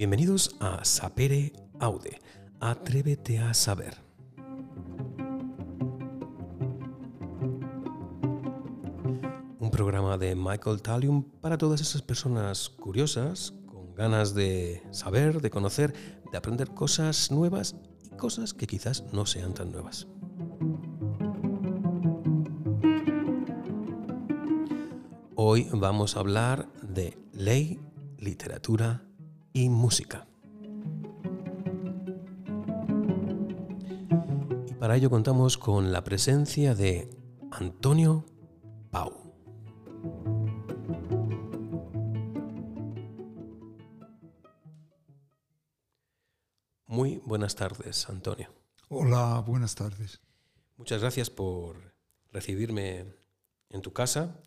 Bienvenidos a Sapere Aude, Atrévete a Saber. Un programa de Michael Talium para todas esas personas curiosas, con ganas de saber, de conocer, de aprender cosas nuevas y cosas que quizás no sean tan nuevas. Hoy vamos a hablar de ley, literatura y música. Y para ello contamos con la presencia de Antonio Pau. Muy buenas tardes, Antonio. Hola, buenas tardes. Muchas gracias por recibirme en tu casa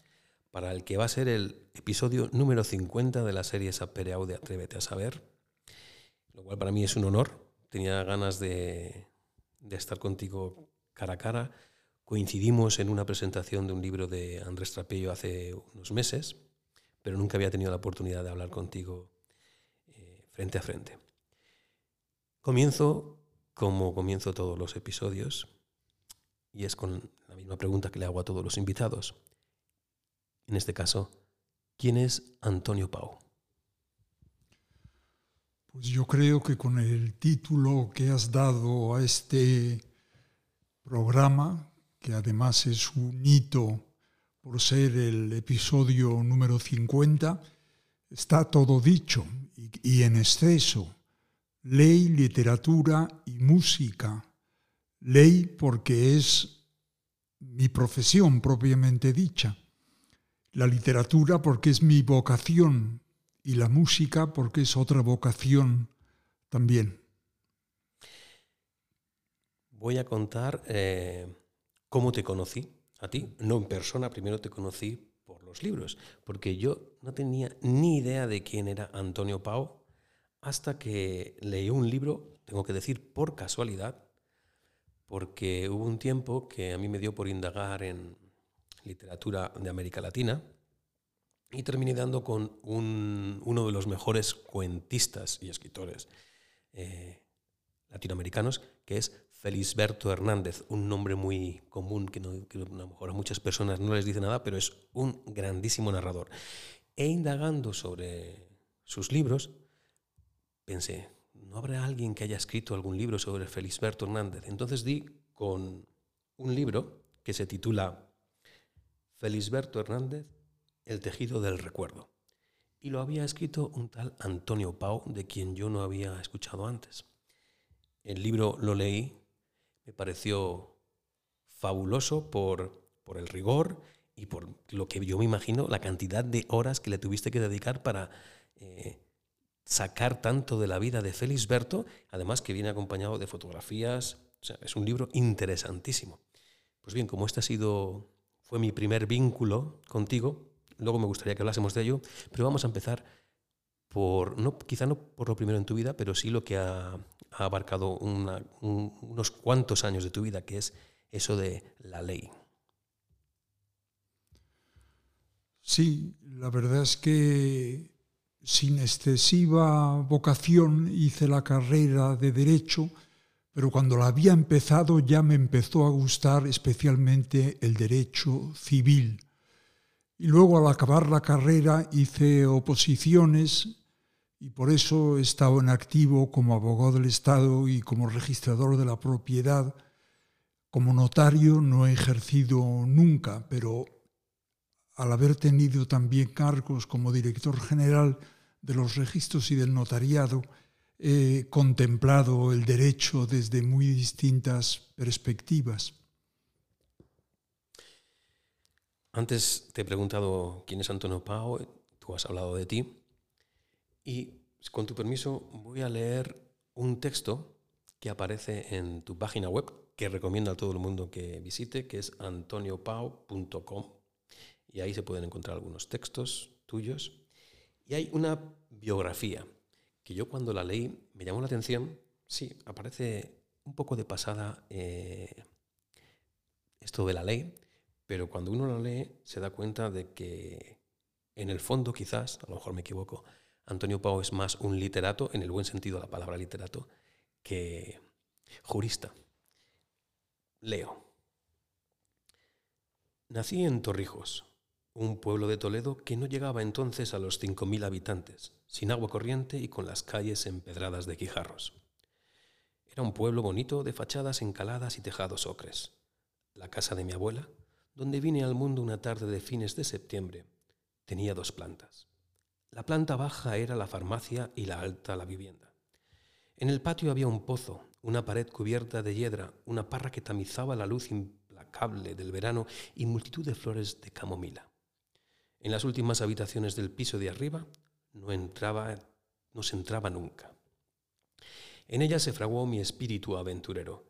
para el que va a ser el episodio número 50 de la serie Sapere Aude Atrévete a Saber, lo cual para mí es un honor. Tenía ganas de, de estar contigo cara a cara. Coincidimos en una presentación de un libro de Andrés Trapello hace unos meses, pero nunca había tenido la oportunidad de hablar contigo eh, frente a frente. Comienzo como comienzo todos los episodios, y es con la misma pregunta que le hago a todos los invitados en este caso, ¿quién es Antonio Pau? Pues yo creo que con el título que has dado a este programa, que además es un hito por ser el episodio número 50, está todo dicho y, en exceso. Ley, literatura y música. Ley porque es mi profesión propiamente dicha la literatura porque es mi vocación y la música porque es otra vocación también. Voy a contar eh, cómo te conocí a ti, no en persona, primero te conocí por los libros, porque yo no tenía ni idea de quién era Antonio Pau hasta que leí un libro, tengo que decir por casualidad, porque hubo un tiempo que a mí me dio por indagar en, literatura de América Latina, y terminé dando con uno de los mejores cuentistas y escritores eh, latinoamericanos, que es Felisberto Hernández, un nombre muy común que, que, a lo mejor a muchas personas no les dice nada, pero es un grandísimo narrador. E indagando sobre sus libros, pensé, ¿no habrá alguien que haya escrito algún libro sobre Felisberto Hernández? Entonces di con un libro que se titula Felisberto Hernández, El tejido del recuerdo. Y lo había escrito un tal Antonio Pau, de quien yo no había escuchado antes. El libro lo leí, me pareció fabuloso por, por el rigor y por lo que yo me imagino, la cantidad de horas que le tuviste que dedicar para eh, sacar tanto de la vida de Felisberto, además que viene acompañado de fotografías. O sea, es un libro interesantísimo. Pues bien, como este ha sido fue mi primer vínculo contigo. Luego me gustaría que hablásemos de ello, pero vamos a empezar por, no, quizá no por lo primero en tu vida, pero sí lo que ha, abarcado unos cuantos años de tu vida, que es eso de la ley. Sí, la verdad es que sin excesiva vocación hice la carrera de derecho pero cuando la había empezado ya me empezó a gustar especialmente el derecho civil. Y luego al acabar la carrera hice oposiciones y por eso he estado en activo como abogado del Estado y como registrador de la propiedad. Como notario no he ejercido nunca, pero al haber tenido también cargos como director general de los registros y del notariado, he contemplado el derecho desde muy distintas perspectivas. Antes te he preguntado quién es Antonio Pau, tú has hablado de ti, y con tu permiso voy a leer un texto que aparece en tu página web, que recomiendo a todo el mundo que visite, que es antoniopau.com, y ahí se pueden encontrar algunos textos tuyos, y hay una biografía que yo cuando la leí me llamó la atención, sí, aparece un poco de pasada eh, esto de la ley, pero cuando uno la lee se da cuenta de que en el fondo quizás, a lo mejor me equivoco, Antonio Pau es más un literato, en el buen sentido de la palabra literato, que jurista. Leo. Nací en Torrijos, un pueblo de Toledo que no llegaba entonces a los 5.000 habitantes, sin agua corriente y con las calles empedradas de guijarros. Era un pueblo bonito de fachadas encaladas y tejados ocres. La casa de mi abuela, donde vine al mundo una tarde de fines de septiembre, tenía dos plantas. La planta baja era la farmacia y la alta la vivienda. En el patio había un pozo, una pared cubierta de hiedra, una parra que tamizaba la luz implacable del verano y multitud de flores de camomila. En las últimas habitaciones del piso de arriba no entraba, no se entraba nunca. En ella se fraguó mi espíritu aventurero.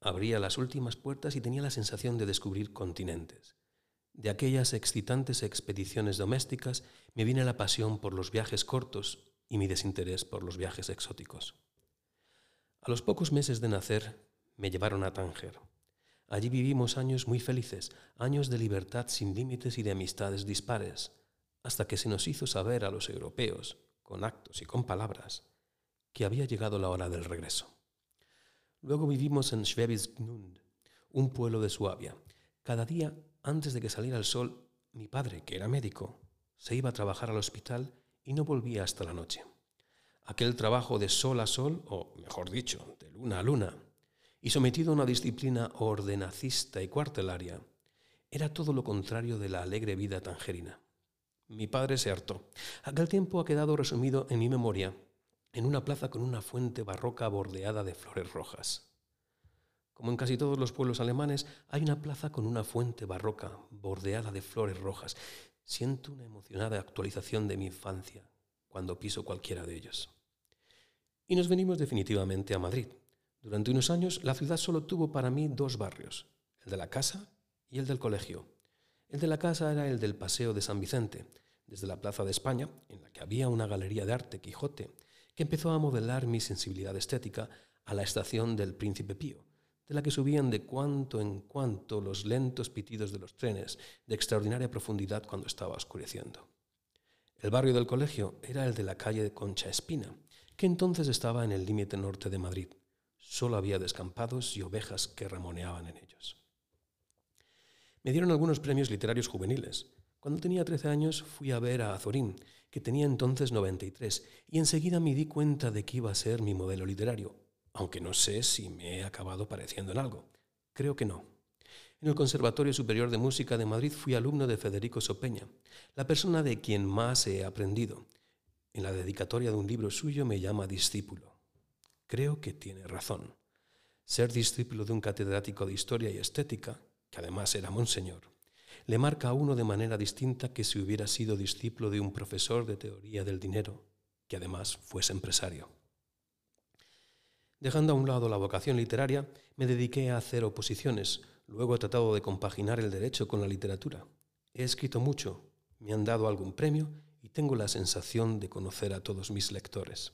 Abría las últimas puertas y tenía la sensación de descubrir continentes. De aquellas excitantes expediciones domésticas me viene la pasión por los viajes cortos y mi desinterés por los viajes exóticos. A los pocos meses de nacer me llevaron a Tánger. Allí vivimos años muy felices, años de libertad sin límites y de amistades dispares, hasta que se nos hizo saber a los europeos, con actos y con palabras, que había llegado la hora del regreso. Luego vivimos en Schwäbisch Gmund, un pueblo de Suabia. Cada día, antes de que saliera el sol, mi padre, que era médico, se iba a trabajar al hospital y no volvía hasta la noche. Aquel trabajo de sol a sol, o mejor dicho, de luna a luna, y sometido a una disciplina ordenacista y cuartelaria, era todo lo contrario de la alegre vida tangerina. Mi padre se hartó. Aquel tiempo ha quedado resumido en mi memoria en una plaza con una fuente barroca bordeada de flores rojas. Como en casi todos los pueblos alemanes, hay una plaza con una fuente barroca bordeada de flores rojas. Siento una emocionada actualización de mi infancia cuando piso cualquiera de ellos. Y nos venimos definitivamente a Madrid. Durante unos años la ciudad solo tuvo para mí dos barrios, el de la casa y el del colegio. El de la casa era el del Paseo de San Vicente, desde la Plaza de España, en la que había una galería de arte Quijote, que empezó a modelar mi sensibilidad estética a la estación del Príncipe Pío, de la que subían de cuanto en cuanto los lentos pitidos de los trenes, de extraordinaria profundidad cuando estaba oscureciendo. El barrio del colegio era el de la calle de Concha Espina, que entonces estaba en el límite norte de Madrid. Solo había descampados y ovejas que ramoneaban en ellos. Me dieron algunos premios literarios juveniles, cuando tenía 13 años fui a ver a Azorín, que tenía entonces 93, y enseguida me di cuenta de que iba a ser mi modelo literario, aunque no sé si me he acabado pareciendo en algo. Creo que no. En el Conservatorio Superior de Música de Madrid fui alumno de Federico Sopeña, la persona de quien más he aprendido. En la dedicatoria de un libro suyo me llama discípulo. Creo que tiene razón. Ser discípulo de un catedrático de historia y estética, que además era monseñor, le marca a uno de manera distinta que si hubiera sido discípulo de un profesor de teoría del dinero, que además fuese empresario. Dejando a un lado la vocación literaria, me dediqué a hacer oposiciones, luego he tratado de compaginar el derecho con la literatura. He escrito mucho, me han dado algún premio y tengo la sensación de conocer a todos mis lectores.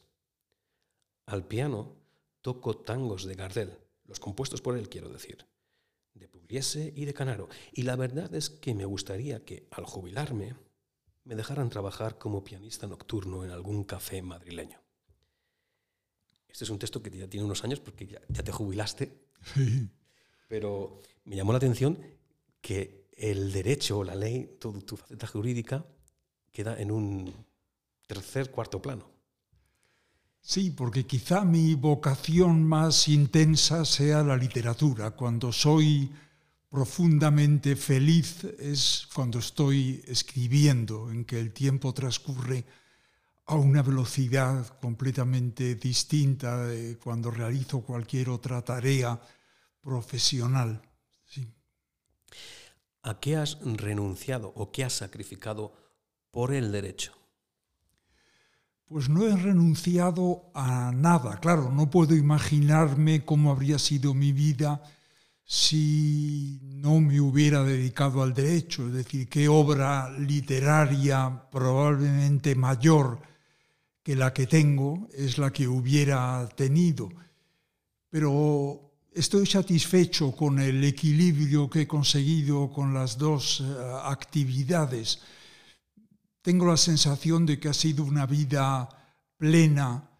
Al piano toco tangos de Gardel, los compuestos por él quiero decir de Pugliese y de Canaro. Y la verdad es que me gustaría que, al jubilarme, me dejaran trabajar como pianista nocturno en algún café madrileño. Este es un texto que ya tiene unos años porque ya, te jubilaste. Pero me llamó la atención que el derecho, la ley, tu, tu faceta jurídica queda en un tercer, cuarto plano. Sí, porque quizá mi vocación más intensa sea la literatura. Cuando soy profundamente feliz es cuando estoy escribiendo, en que el tiempo transcurre a una velocidad completamente distinta de cuando realizo cualquier otra tarea profesional. ¿A qué has renunciado o qué has sacrificado por el derecho? Pues no he renunciado a nada. Claro, no puedo imaginarme cómo habría sido mi vida si no me hubiera dedicado al derecho, es decir, qué obra literaria probablemente mayor que la que tengo es la que hubiera tenido. Pero estoy satisfecho con el equilibrio que he conseguido con las dos eh, actividades tengo la sensación de que ha sido una vida plena,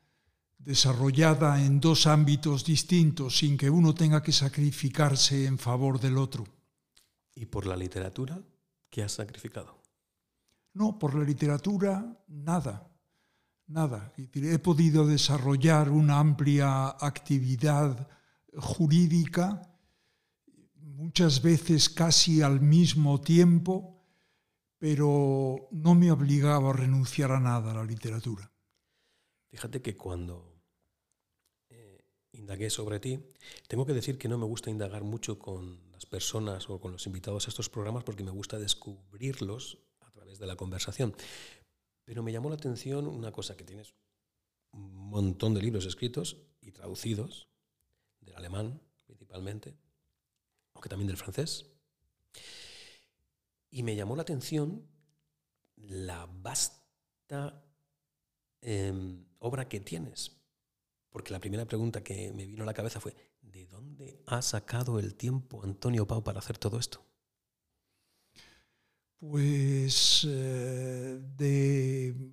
desarrollada en dos ámbitos distintos, sin que uno tenga que sacrificarse en favor del otro. ¿Y por la literatura qué has sacrificado? No, por la literatura nada, nada. He podido desarrollar una amplia actividad jurídica, muchas veces casi al mismo tiempo, pero no me obligaba a renunciar a nada a la literatura. Fíjate que cuando eh, indagué sobre ti, tengo que decir que no me gusta indagar mucho con las personas o con los invitados a estos programas porque me gusta descubrirlos a través de la conversación. Pero me llamó la atención una cosa, que tienes un montón de libros escritos y traducidos, del alemán principalmente, aunque también del francés. Y me llamó la atención la vasta em, obra que tienes. Porque la primera pregunta que me vino a la cabeza fue, ¿de dónde ha sacado el tiempo Antonio Pau para hacer todo esto? Pues eh, de,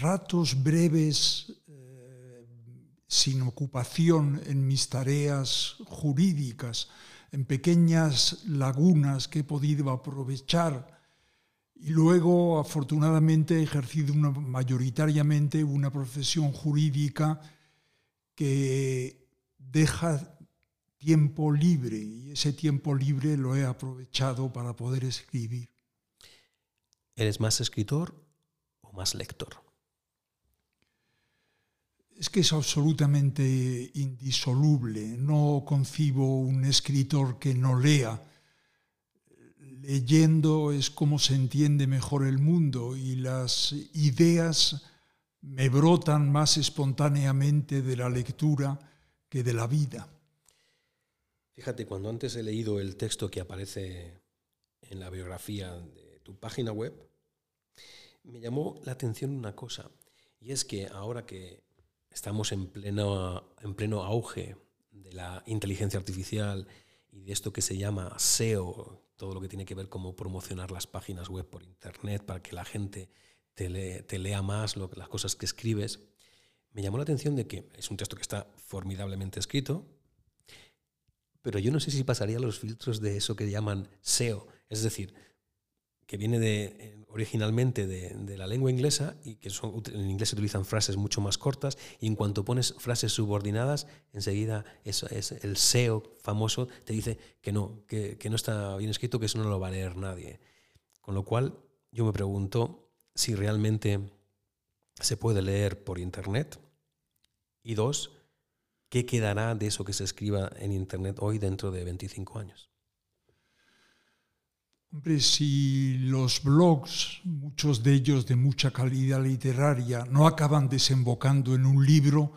ratos breves eh, sin ocupación en mis tareas jurídicas, en pequeñas lagunas que he podido aprovechar y luego afortunadamente he ejercido mayoritariamente una profesión jurídica que deja tiempo libre y ese tiempo libre lo he aprovechado para poder escribir. ¿Eres más escritor o más lector? Es que es absolutamente indisoluble. No concibo un escritor que no lea. Leyendo es como se entiende mejor el mundo y las ideas me brotan más espontáneamente de la lectura que de la vida. Fíjate, cuando antes he leído el texto que aparece en la biografía de tu página web, me llamó la atención una cosa, y es que ahora que estamos en pleno, en pleno auge de la inteligencia artificial y de esto que se llama SEO, todo lo que tiene que ver cómo promocionar las páginas web por Internet para que la gente te, lea más lo, las cosas que escribes, me llamó la atención de que es un texto que está formidablemente escrito, pero yo no sé si pasaría los filtros de eso que llaman SEO, es decir, que viene de, originalmente de, la lengua inglesa y que en inglés se utilizan frases mucho más cortas y en cuanto pones frases subordinadas, enseguida eso es el SEO famoso te dice que no, que, que no está bien escrito, que eso no lo va a leer nadie. Con lo cual yo me pregunto si realmente se puede leer por Internet y dos, ¿qué quedará de eso que se escriba en Internet hoy dentro de 25 años? Hombre, si los blogs, muchos de ellos de mucha calidad literaria, no acaban desembocando en un libro,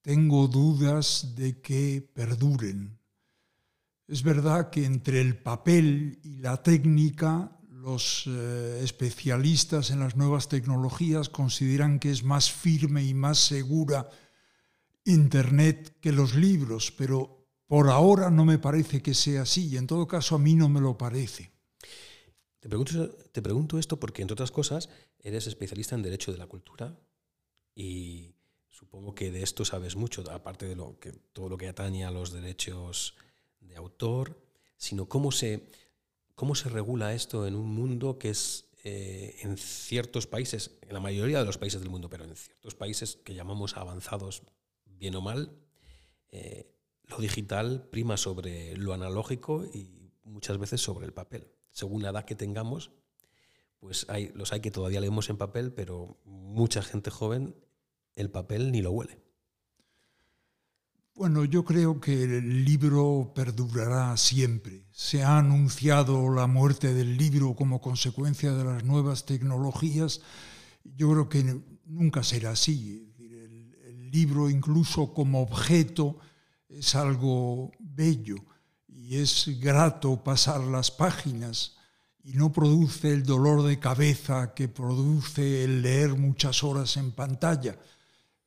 tengo dudas de que perduren. Es verdad que entre el papel y la técnica, los eh, especialistas en las nuevas tecnologías consideran que es más firme y más segura Internet que los libros, pero por ahora no me parece que sea así y en todo caso a mí no me lo parece. Te pregunto, esto porque, entre otras cosas, eres especialista en Derecho de la Cultura y supongo que de esto sabes mucho, aparte de todo lo que atañe a los derechos de autor, sino cómo se, cómo se regula esto en un mundo que es eh, en ciertos países, en la mayoría de los países del mundo, pero en ciertos países que llamamos avanzados, bien o mal, eh, lo digital prima sobre lo analógico y muchas veces sobre el papel. Según la edad que tengamos, pues hay, los hay que todavía leemos en papel, pero mucha gente joven el papel ni lo huele. Bueno, yo creo que el libro perdurará siempre. Se ha anunciado la muerte del libro como consecuencia de las nuevas tecnologías. Yo creo que nunca será así. El, libro, incluso como objeto, es algo bello y es grato pasar las páginas y no produce el dolor de cabeza que produce el leer muchas horas en pantalla.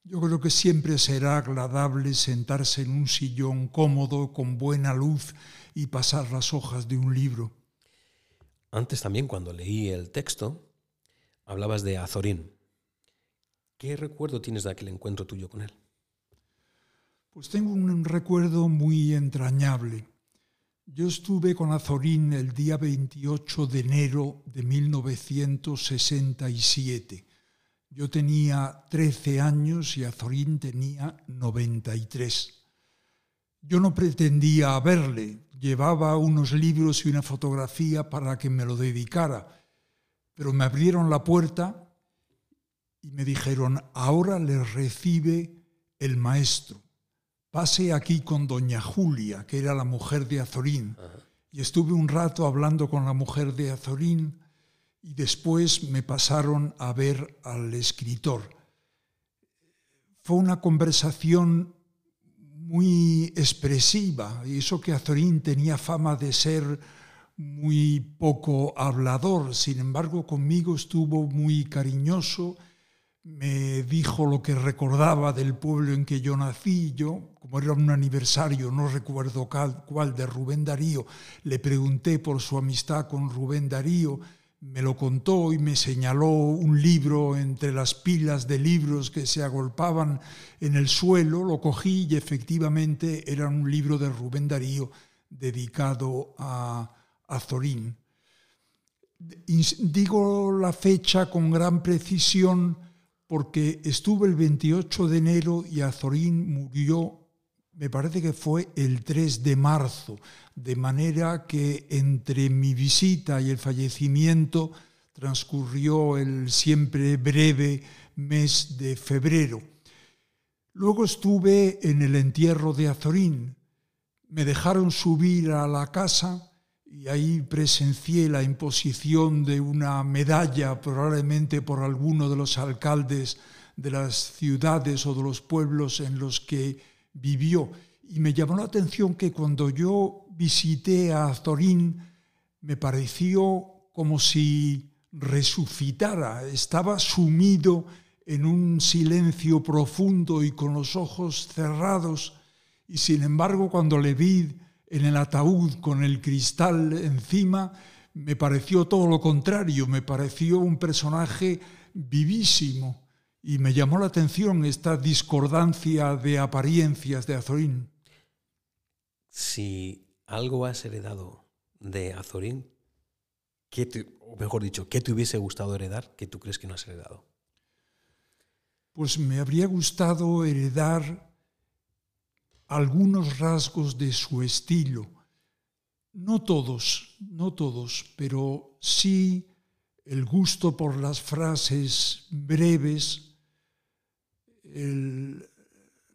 Yo creo que siempre será agradable sentarse en un sillón cómodo, con buena luz y pasar las hojas de un libro. Antes también, cuando leí el texto, hablabas de Azorín. ¿Qué recuerdo tienes de aquel encuentro tuyo con él? Pues tengo un recuerdo muy entrañable. Yo estuve con Azorín el día 28 de enero de 1967. Yo tenía 13 años y Azorín tenía 93. Yo no pretendía verle, llevaba unos libros y una fotografía para que me lo dedicara, pero me abrieron la puerta y me dijeron, ahora le recibe el maestro pase aquí con doña Julia, que era la mujer de Azorín. Y estuve un rato hablando con la mujer de Azorín y después me pasaron a ver al escritor. Fue una conversación muy expresiva, y eso que Azorín tenía fama de ser muy poco hablador, sin embargo conmigo estuvo muy cariñoso me dijo lo que recordaba del pueblo en que yo nací. Yo, como era un aniversario, no recuerdo cuál, de Rubén Darío, le pregunté por su amistad con Rubén Darío, me lo contó y me señaló un libro entre las pilas de libros que se agolpaban en el suelo, lo cogí y efectivamente era un libro de Rubén Darío dedicado a, a Zorín. Digo la fecha con gran precisión porque estuve el 28 de enero y Azorín murió, me parece que fue el 3 de marzo, de manera que entre mi visita y el fallecimiento transcurrió el siempre breve mes de febrero. Luego estuve en el entierro de Azorín. Me dejaron subir a la casa y ahí presencié la imposición de una medalla, probablemente por alguno de los alcaldes de las ciudades o de los pueblos en los que vivió. Y me llamó la atención que cuando yo visité a Azorín, me pareció como si resucitara, estaba sumido en un silencio profundo y con los ojos cerrados, y sin embargo cuando le vi en el ataúd con el cristal encima, me pareció todo lo contrario, me pareció un personaje vivísimo y me llamó la atención esta discordancia de apariencias de Azorín. Si algo has heredado de Azorín, ¿qué o mejor dicho, ¿qué te hubiese gustado heredar que tú crees que no has heredado? Pues me habría gustado heredar algunos rasgos de su estilo. No todos, no todos, pero sí el gusto por las frases breves,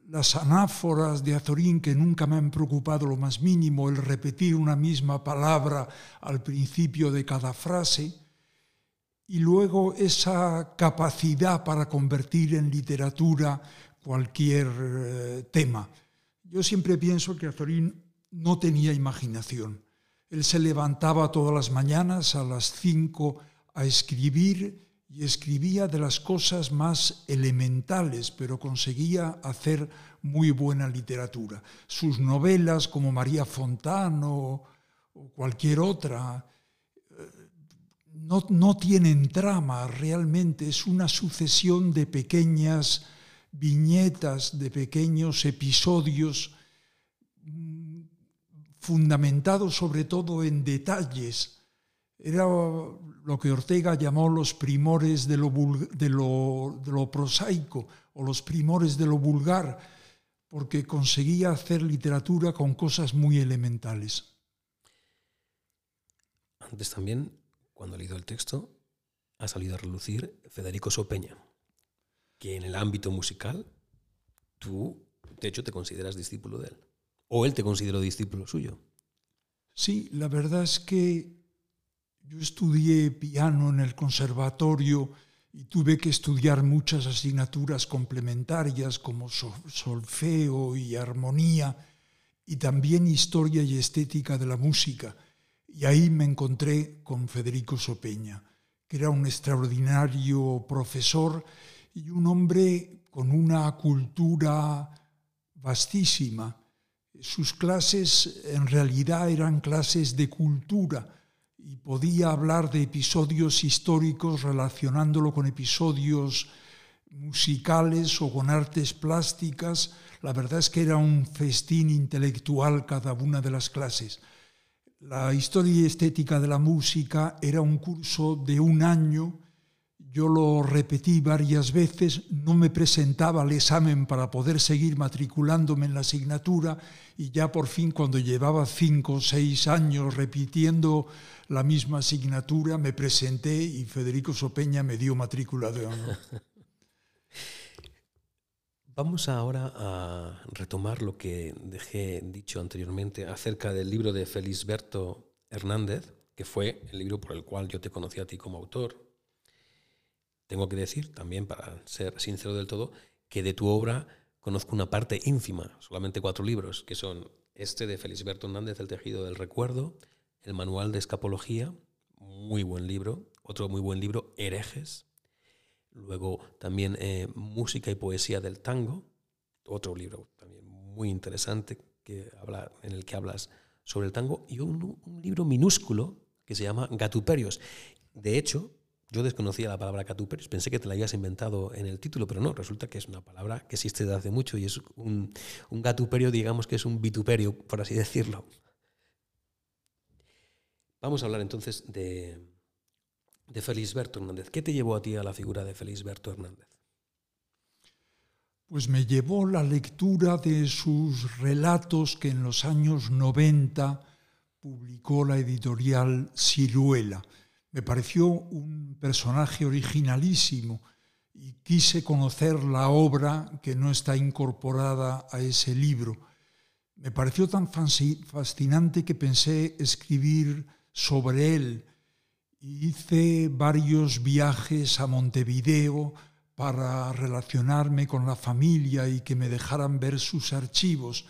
las anáforas de Azorín que nunca me han preocupado lo más mínimo, el repetir una misma palabra al principio de cada frase, y luego esa capacidad para convertir en literatura cualquier eh, tema. Yo siempre pienso que Azorín no tenía imaginación. Él se levantaba todas las mañanas a las cinco a escribir y escribía de las cosas más elementales, pero conseguía hacer muy buena literatura. Sus novelas, como María Fontano o cualquier otra, eh, no, no tienen trama realmente, es una sucesión de pequeñas viñetas, de pequeños episodios mm, fundamentados sobre todo en detalles. Era lo que Ortega llamó los primores de lo, de lo, prosaico o los primores de lo vulgar, porque conseguía hacer literatura con cosas muy elementales. Antes también, cuando he leído el texto, ha salido a relucir Federico Sopeña que en el ámbito musical tú, de hecho, te consideras discípulo de él. O él te consideró discípulo suyo. Sí, la verdad es que yo estudié piano en el conservatorio y tuve que estudiar muchas asignaturas complementarias como solfeo y armonía y también historia y estética de la música. Y ahí me encontré con Federico Sopeña, que era un extraordinario profesor y un hombre con una cultura vastísima. Sus clases en realidad eran clases de cultura y podía hablar de episodios históricos relacionándolo con episodios musicales o con artes plásticas. La verdad es que era un festín intelectual cada una de las clases. La historia y estética de la música era un curso de un año. Yo lo repetí varias veces, no me presentaba al examen para poder seguir matriculándome en la asignatura y ya por fin cuando llevaba cinco o seis años repitiendo la misma asignatura me presenté y Federico Sopeña me dio matrícula de honor. Vamos ahora a retomar lo que dejé dicho anteriormente acerca del libro de Felisberto Hernández, que fue el libro por el cual yo te conocí a ti como autor. Tengo que decir, también para ser sincero del todo, que de tu obra conozco una parte ínfima, solamente cuatro libros, que son este de Felisberto Hernández, El tejido del recuerdo, el manual de escapología, muy buen libro, otro muy buen libro, Herejes, Luego también eh, Música y Poesía del Tango, otro libro también muy interesante que habla, en el que hablas sobre el tango, y un, libro minúsculo que se llama Gatuperios. De hecho, yo desconocía la palabra gatuperios, pensé que te la habías inventado en el título, pero no, resulta que es una palabra que existe desde hace mucho y es un, un gatuperio, digamos que es un vituperio, por así decirlo. Vamos a hablar entonces de, de Felisberto Hernández. ¿Qué te llevó a ti a la figura de Felisberto Hernández? Pues me llevó la lectura de sus relatos que en los años 90 publicó la editorial Ciruela. Me pareció un personaje originalísimo y quise conocer la obra que no está incorporada a ese libro. Me pareció tan fascinante que pensé escribir sobre él hice varios viajes a Montevideo para relacionarme con la familia y que me dejaran ver sus archivos.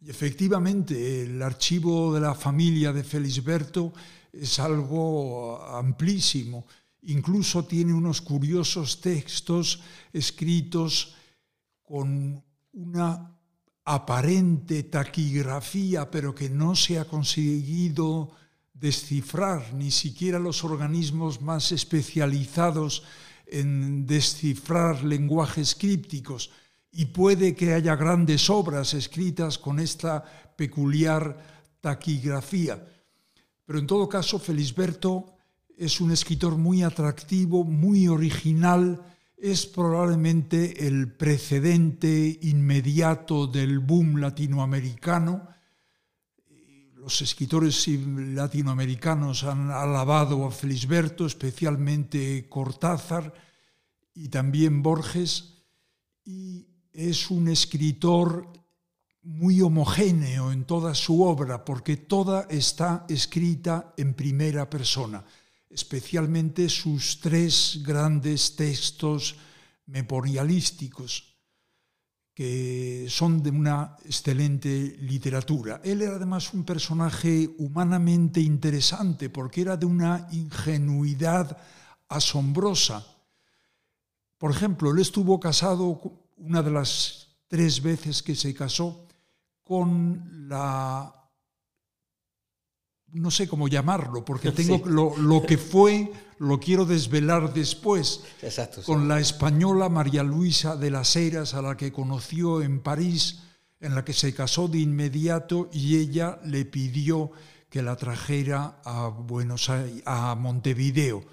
Y efectivamente, el archivo de la familia de Felisberto es algo amplísimo. Incluso tiene unos curiosos textos escritos con una aparente taquigrafía, pero que no se ha conseguido descifrar, ni siquiera los organismos más especializados en descifrar lenguajes crípticos, y puede que haya grandes obras escritas con esta peculiar taquigrafía. Pero en todo caso, Felisberto es un escritor muy atractivo, muy original, es probablemente el precedente inmediato del boom latinoamericano, los escritores latinoamericanos han alabado a Felisberto, especialmente Cortázar y también Borges, y es un escritor muy homogéneo en toda su obra, porque toda está escrita en primera persona, especialmente sus tres grandes textos memorialísticos que son de una excelente literatura. Él era además un personaje humanamente interesante porque era de una ingenuidad asombrosa. Por ejemplo, él estuvo casado una de las tres veces que se casó con la no sé cómo llamarlo, porque tengo lo, que fue, lo quiero desvelar después, con la española María Luisa de las Heras, a la que conoció en París, en la que se casó de inmediato y ella le pidió que la trajera a Buenos Aires, a Montevideo.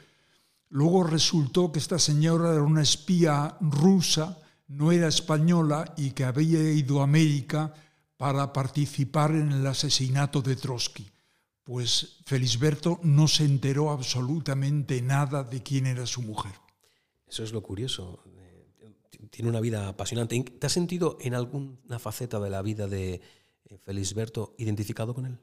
Luego resultó que esta señora era una espía rusa, no era española y que había ido a América para participar en el asesinato de Trotsky pues Felisberto no se enteró absolutamente nada de quién era su mujer. Eso es lo curioso. Tiene una vida apasionante. ¿Te has sentido en alguna faceta de la vida de eh, Felisberto identificado con él?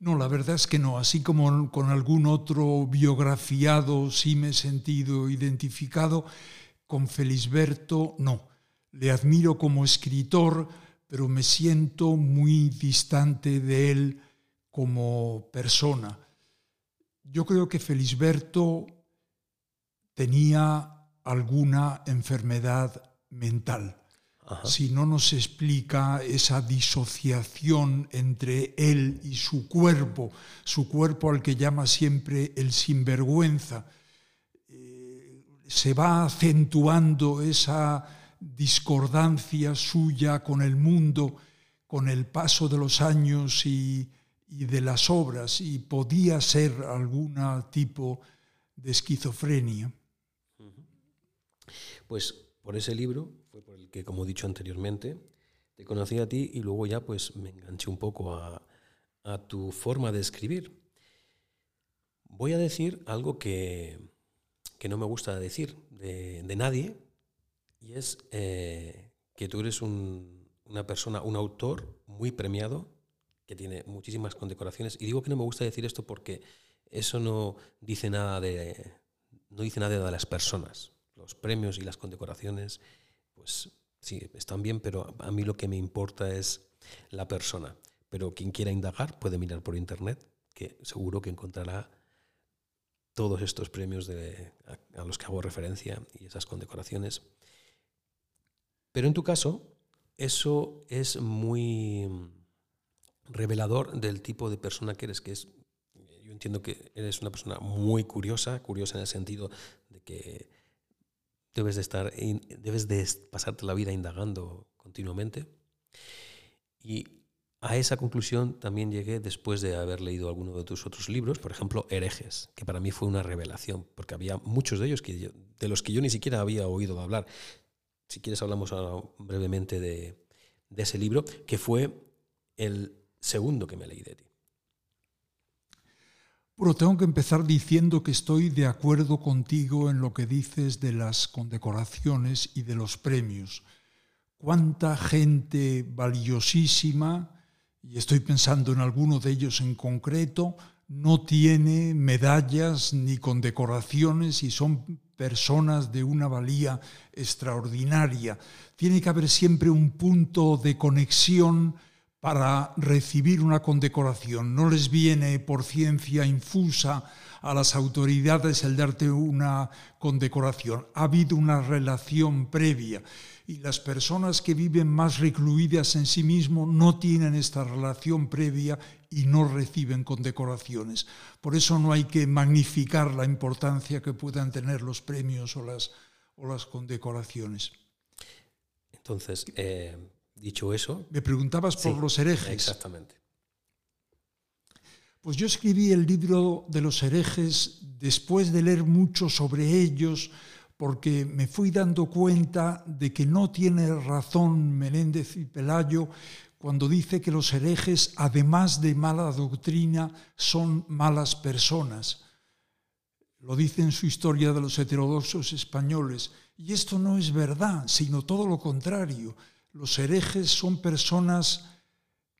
No, la verdad es que no. Así como con algún otro biografiado sí me he sentido identificado, con Felisberto no. Le admiro como escritor, pero me siento muy distante de él como persona. Yo creo que Felisberto tenía alguna enfermedad mental. si no nos explica esa disociación entre él y su cuerpo, su cuerpo al que llama siempre el sinvergüenza. Eh, se va acentuando esa discordancia suya con el mundo, con el paso de los años y, de las obras, y podía ser algún tipo de esquizofrenia. Pues por ese libro fue por el que, como he dicho anteriormente, te conocí a ti y luego ya pues me enganché un poco a, tu forma de escribir. Voy a decir algo que, no me gusta decir de, nadie, y es eh, que tú eres una persona, un autor muy premiado, que tiene muchísimas condecoraciones. Y digo que no me gusta decir esto porque eso no dice nada de, no dice nada de las personas. Los premios y las condecoraciones, pues sí, están bien, pero a mí lo que me importa es la persona. Pero quien quiera indagar puede mirar por internet, que seguro que encontrará todos estos premios de, a, los que hago referencia y esas condecoraciones. Pero en tu caso, eso es muy revelador del tipo de persona que eres, que es, yo entiendo que eres una persona muy curiosa, curiosa en el sentido de que debes de estar, debes de pasarte la vida indagando continuamente. Y a esa conclusión también llegué después de haber leído alguno de tus otros libros, por ejemplo, Herejes, que para mí fue una revelación, porque había muchos de ellos que de los que yo ni siquiera había oído hablar. Si quieres hablamos brevemente de, de ese libro, que fue el segundo que me leí de ti. Bueno, tengo que empezar diciendo que estoy de acuerdo contigo en lo que dices de las condecoraciones y de los premios. Cuánta gente valiosísima, y estoy pensando en alguno de ellos en concreto, no tiene medallas ni condecoraciones y son personas de una valía extraordinaria. Tiene que haber siempre un punto de conexión para recibir una condecoración. No les viene por ciencia infusa a las autoridades el darte una condecoración. Ha habido una relación previa y las personas que viven más recluidas en sí mismos no tienen esta relación previa y no reciben condecoraciones. Por eso no hay que magnificar la importancia que puedan tener los premios o las, o las condecoraciones. Entonces, eh, Dicho eso. Me preguntabas por los herejes. Exactamente. Pues yo escribí el libro de los herejes después de leer mucho sobre ellos, porque me fui dando cuenta de que no tiene razón Menéndez y Pelayo cuando dice que los herejes, además de mala doctrina, son malas personas. Lo dice en su historia de los heterodoxos españoles. Y esto no es verdad, sino todo lo contrario. Los herejes son personas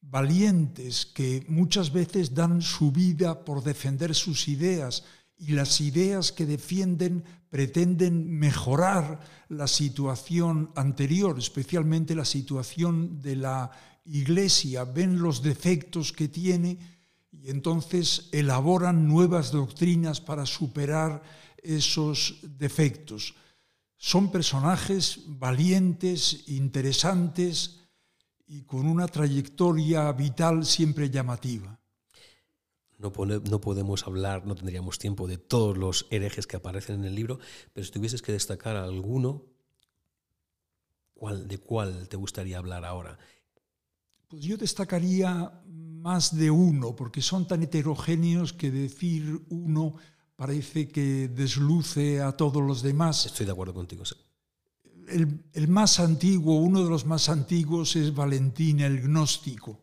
valientes que muchas veces dan su vida por defender sus ideas y las ideas que defienden pretenden mejorar la situación anterior, especialmente la situación de la Iglesia, ven los defectos que tiene y entonces elaboran nuevas doctrinas para superar esos defectos. Son personajes valientes, interesantes y con una trayectoria vital siempre llamativa. No, podemos hablar, no tendríamos tiempo de todos los herejes que aparecen en el libro, pero si tuvieses que destacar alguno, ¿cuál, ¿de cuál te gustaría hablar ahora? Pues yo destacaría más de uno, porque son tan heterogéneos que decir uno parece que desluce a todos los demás. Estoy de acuerdo contigo. El, más antiguo, uno de los más antiguos es Valentín el Gnóstico,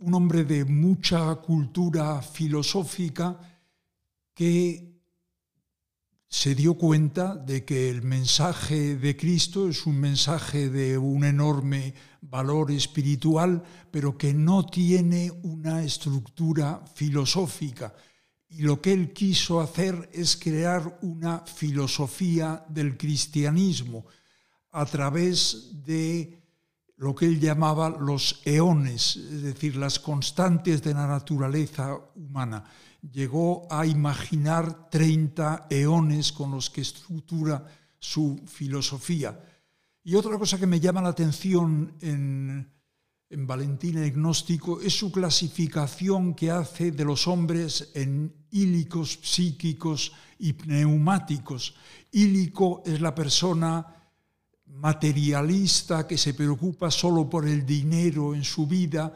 un hombre de mucha cultura filosófica que se dio cuenta de que el mensaje de Cristo es un mensaje de un enorme valor espiritual, pero que no tiene una estructura filosófica y lo que él quiso hacer es crear una filosofía del cristianismo a través de lo que él llamaba los eones, es decir, las constantes de la naturaleza humana. Llegó a imaginar 30 eones con los que estructura su filosofía. Y otra cosa que me llama la atención en, en Valentín el es su clasificación que hace de los hombres en ílicos, psíquicos y pneumáticos. Ílico es la persona materialista que se preocupa solo por el dinero en su vida.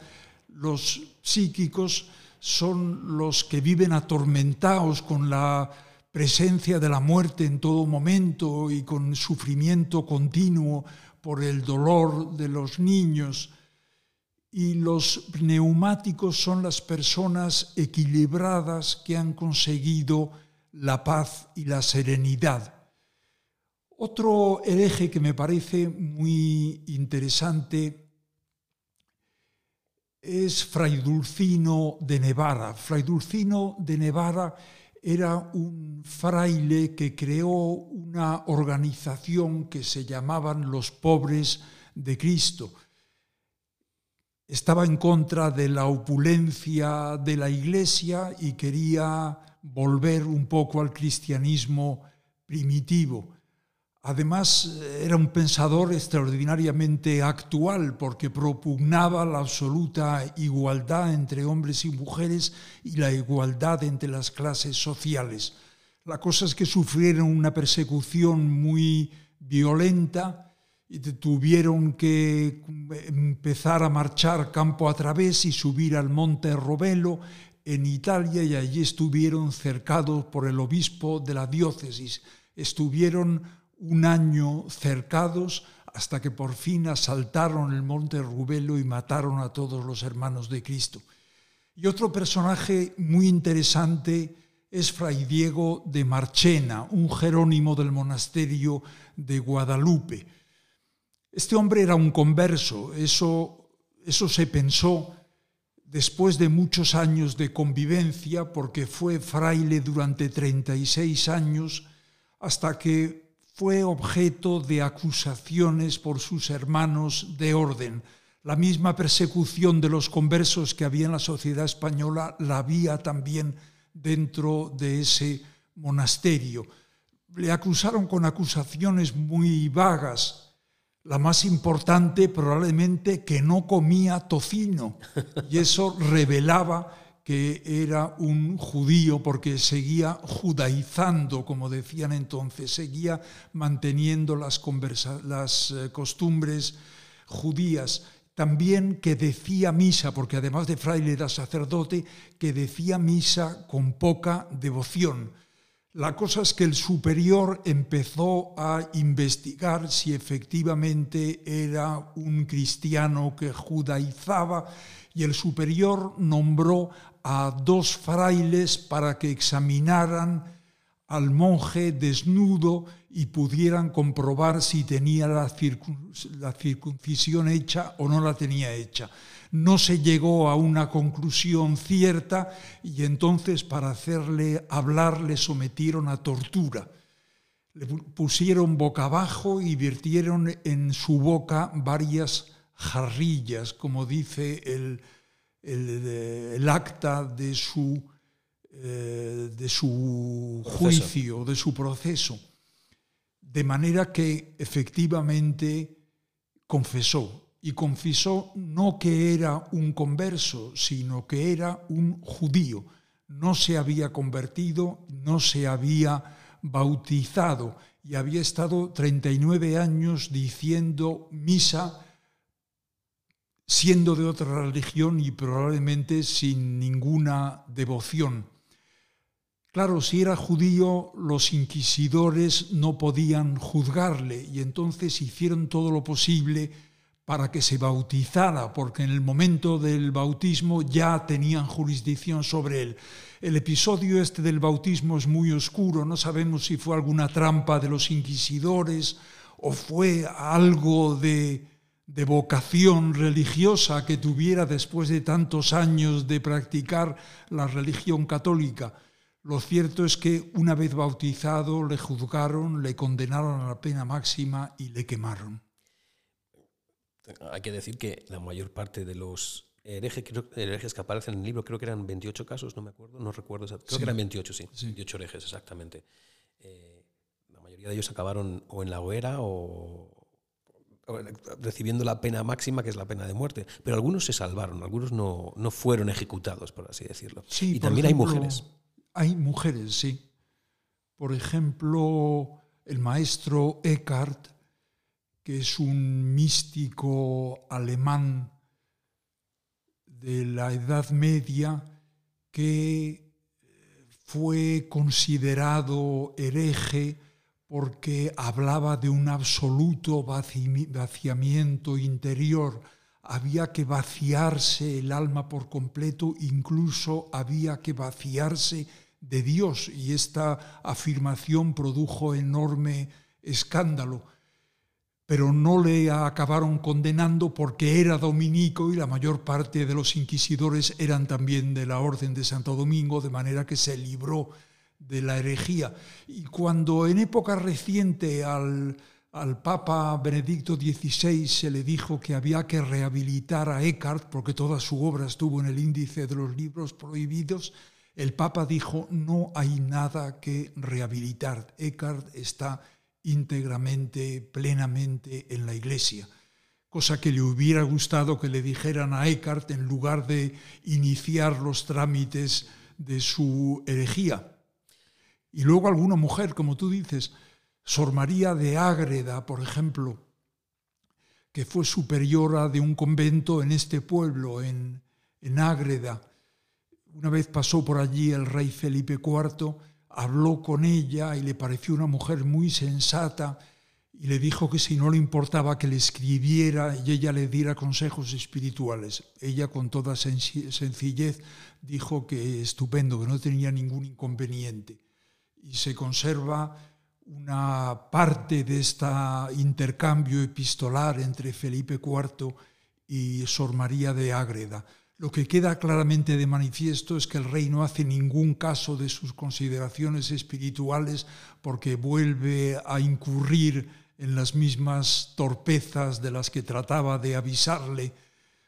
Los psíquicos son los que viven atormentados con la presencia de la muerte en todo momento y con sufrimiento continuo por el dolor de los niños y los neumáticos son las personas equilibradas que han conseguido la paz y la serenidad. Otro hereje que me parece muy interesante es Fray Dulcino de Nevara. Fray Dulcino de Nevara era un fraile que creó una organización que se llamaban los pobres de Cristo estaba en contra de la opulencia de la Iglesia y quería volver un poco al cristianismo primitivo. Además, era un pensador extraordinariamente actual porque propugnaba la absoluta igualdad entre hombres y mujeres y la igualdad entre las clases sociales. La cosa es que sufrieron una persecución muy violenta y tuvieron que empezar a marchar campo a través y subir al monte Robelo en Italia y allí estuvieron cercados por el obispo de la diócesis. Estuvieron un año cercados hasta que por fin asaltaron el monte Rubelo y mataron a todos los hermanos de Cristo. Y otro personaje muy interesante es Fray Diego de Marchena, un jerónimo del monasterio de Guadalupe este hombre era un converso, eso, eso se pensó después de muchos años de convivencia, porque fue fraile durante 36 años, hasta que fue objeto de acusaciones por sus hermanos de orden. La misma persecución de los conversos que había en la sociedad española la había también dentro de ese monasterio. Le acusaron con acusaciones muy vagas, la más importante probablemente que no comía tocino y eso revelaba que era un judío porque seguía judaizando, como decían entonces, seguía manteniendo las, las eh, costumbres judías. También que decía misa, porque además de fraile era sacerdote, que decía misa con poca devoción. La cosa es que el superior empezó a investigar si efectivamente era un cristiano que judaizaba y el superior nombró a dos frailes para que examinaran al monje desnudo y pudieran comprobar si tenía la, circuncisión hecha o no la tenía hecha no se llegó a una conclusión cierta y entonces para hacerle hablar le sometieron a tortura. Le pusieron boca abajo y virtieron en su boca varias jarrillas, como dice el, el, acta de su, eh, de su juicio, de su proceso. De manera que efectivamente confesó y confesó no que era un converso, sino que era un judío. No se había convertido, no se había bautizado y había estado 39 años diciendo misa siendo de otra religión y probablemente sin ninguna devoción. Claro, si era judío, los inquisidores no podían juzgarle y entonces hicieron todo lo posible para que se bautizara, porque en el momento del bautismo ya tenían jurisdicción sobre él. El episodio este del bautismo es muy oscuro, no sabemos si fue alguna trampa de los inquisidores o fue algo de, de vocación religiosa que tuviera después de tantos años de practicar la religión católica. Lo cierto es que una vez bautizado le juzgaron, le condenaron a la pena máxima y le quemaron hay que decir que la mayor parte de los herejes, herejes que aparecen en el libro, creo que eran 28 casos, no me acuerdo, no recuerdo, creo que eran 28, sí, 28 herejes exactamente. Eh, la mayoría de ellos acabaron o en la hoguera o recibiendo la pena máxima, que es la pena de muerte. Pero algunos se salvaron, algunos no, no fueron ejecutados, por así decirlo. Sí, y también hay mujeres. Hay mujeres, sí. Por ejemplo, el maestro Eckhart, que es un místico alemán de la Edad Media, que fue considerado hereje porque hablaba de un absoluto vaciamiento interior, había que vaciarse el alma por completo, incluso había que vaciarse de Dios, y esta afirmación produjo enorme escándalo. Pero no le acabaron condenando porque era dominico y la mayor parte de los inquisidores eran también de la Orden de Santo Domingo, de manera que se libró de la herejía. Y cuando en época reciente al, Papa Benedicto XVI se le dijo que había que rehabilitar a Eckhart, porque toda su obra estuvo en el índice de los libros prohibidos, el Papa dijo, no hay nada que rehabilitar. Eckhart está íntegramente, plenamente en la Iglesia. Cosa que le hubiera gustado que le dijeran a Eckhart en lugar de iniciar los trámites de su herejía. Y luego alguna mujer, como tú dices, Sor María de Ágreda, por ejemplo, que fue superiora de un convento en este pueblo, en, en Ágreda. Una vez pasó por allí el rey Felipe IV, habló con ella y le pareció una mujer muy sensata y le dijo que si no le importaba que le escribiera y ella le diera consejos espirituales. Ella con toda sencillez dijo que estupendo, que no tenía ningún inconveniente y se conserva una parte de este intercambio epistolar entre Felipe IV y Sor María de Ágreda. Lo que queda claramente de manifiesto es que el rey no hace ningún caso de sus consideraciones espirituales porque vuelve a incurrir en las mismas torpezas de las que trataba de avisarle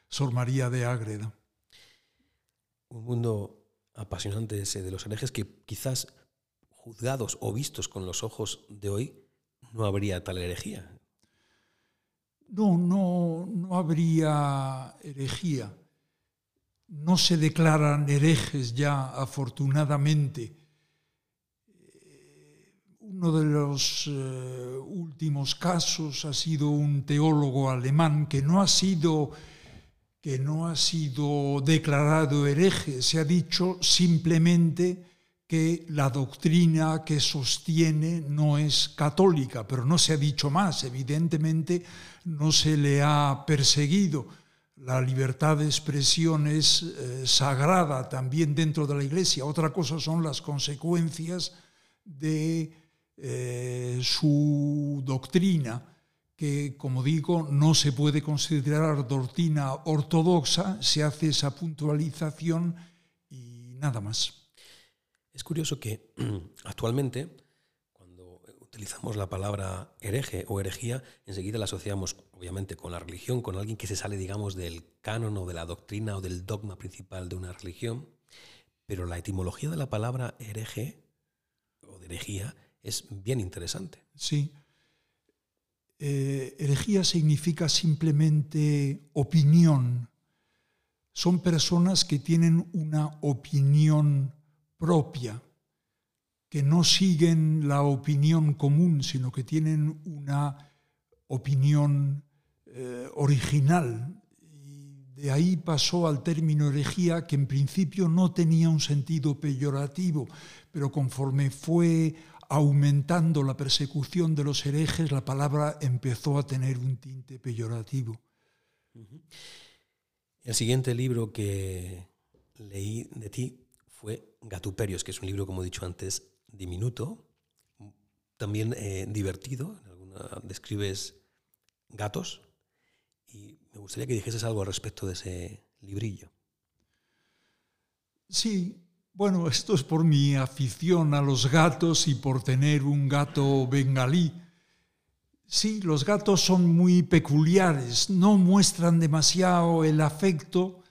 Sor María de Ágreda. Un mundo apasionante ese de los herejes que quizás juzgados o vistos con los ojos de hoy, no habría tal herejía. No, no, no habría herejía. No se declaran herejes ya, afortunadamente. Eh, uno de los eh, últimos casos ha sido un teólogo alemán que no ha sido que no ha sido declarado hereje, se ha dicho simplemente que la doctrina que sostiene no es católica, pero no se ha dicho más, evidentemente no se le ha perseguido. La libertad de expresión es eh, sagrada también dentro de la Iglesia. Otra cosa son las consecuencias de eh, su doctrina, que, como digo, no se puede considerar doctrina ortodoxa, se hace esa puntualización y nada más. Es curioso que actualmente, cuando utilizamos la palabra hereje o herejía, enseguida la asociamos, obviamente, con la religión, con alguien que se sale, digamos, del canon o de la doctrina o del dogma principal de una religión. Pero la etimología de la palabra hereje o de herejía es bien interesante. Sí. Eh, herejía significa simplemente opinión. Son personas que tienen una opinión propia, que no siguen la opinión común, sino que tienen una opinión eh, original. De ahí pasó al término herejía, que en principio no tenía un sentido peyorativo, pero conforme fue aumentando la persecución de los herejes, la palabra empezó a tener un tinte peyorativo. El siguiente libro que leí de ti fue Gatuperios, que es un libro, como he dicho antes, diminuto, también eh, divertido. describes gatos y me gustaría que dijeses algo al respecto de ese librillo. Sí, bueno, esto es por mi afición a los gatos y por tener un gato bengalí. Sí, los gatos son muy peculiares, no muestran demasiado el afecto